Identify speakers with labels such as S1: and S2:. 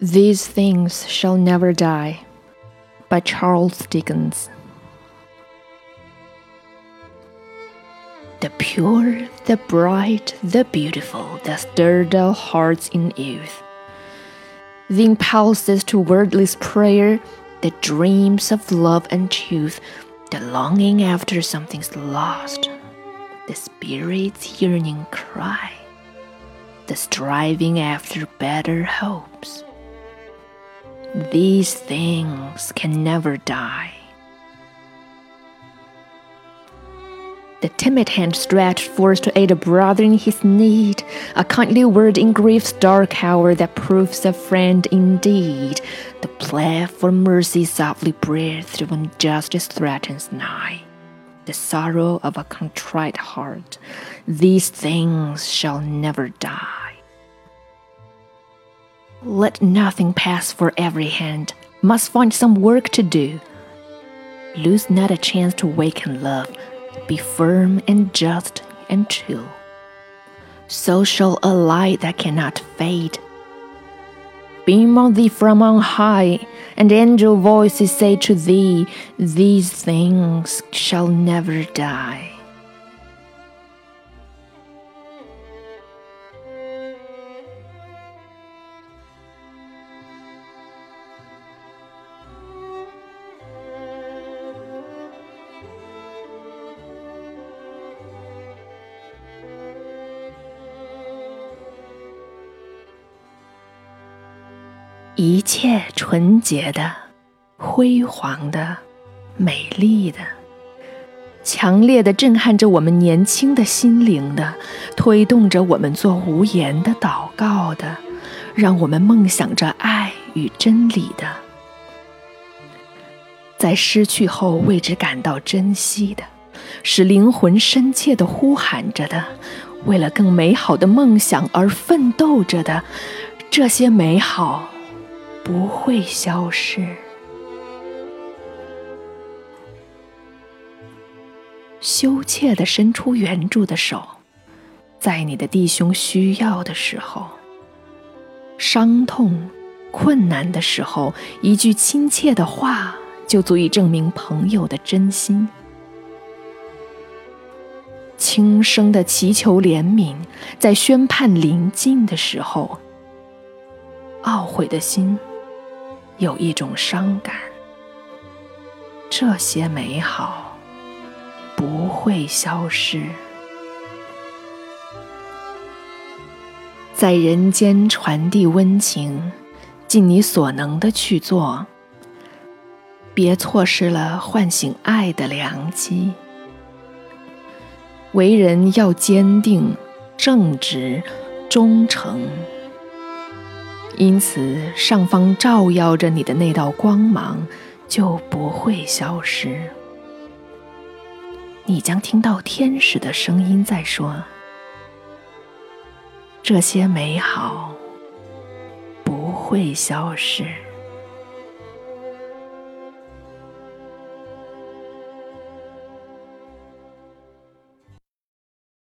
S1: These Things Shall Never Die by Charles Dickens. The pure, the bright, the beautiful that stirred our hearts in youth. The impulses to wordless prayer, the dreams of love and truth, the longing after something's lost, the spirit's yearning cry, the striving after better hopes these things can never die. The timid hand stretched forth to aid a brother in his need, a kindly word in grief's dark hour that proves a friend indeed. The plea for mercy softly breathed when justice threatens nigh. The sorrow of a contrite heart, these things shall never die. Let nothing pass for every hand, must find some work to do. Lose not a chance to waken love, be firm and just and true. So shall a light that cannot fade beam on thee from on high, and angel voices say to thee, These things shall never die. 一切纯洁的、辉煌的、美丽的、强烈的，震撼着我们年轻的心灵的，推动着我们做无言的祷告的，让我们梦想着爱与真理的，在失去后为之感到珍惜的，使灵魂深切的呼喊着的，为了更美好的梦想而奋斗着的，这些美好。不会消失。羞怯的伸出援助的手，在你的弟兄需要的时候，伤痛、困难的时候，一句亲切的话就足以证明朋友的真心。轻声的祈求怜悯，在宣判临近的时候，懊悔的心。有一种伤感，这些美好不会消失，在人间传递温情，尽你所能的去做，别错失了唤醒爱的良机。为人要坚定、正直、忠诚。因此，上方照耀着你的那道光芒就不会消失。你将听到天使的声音在说：“这些美好不会消失。”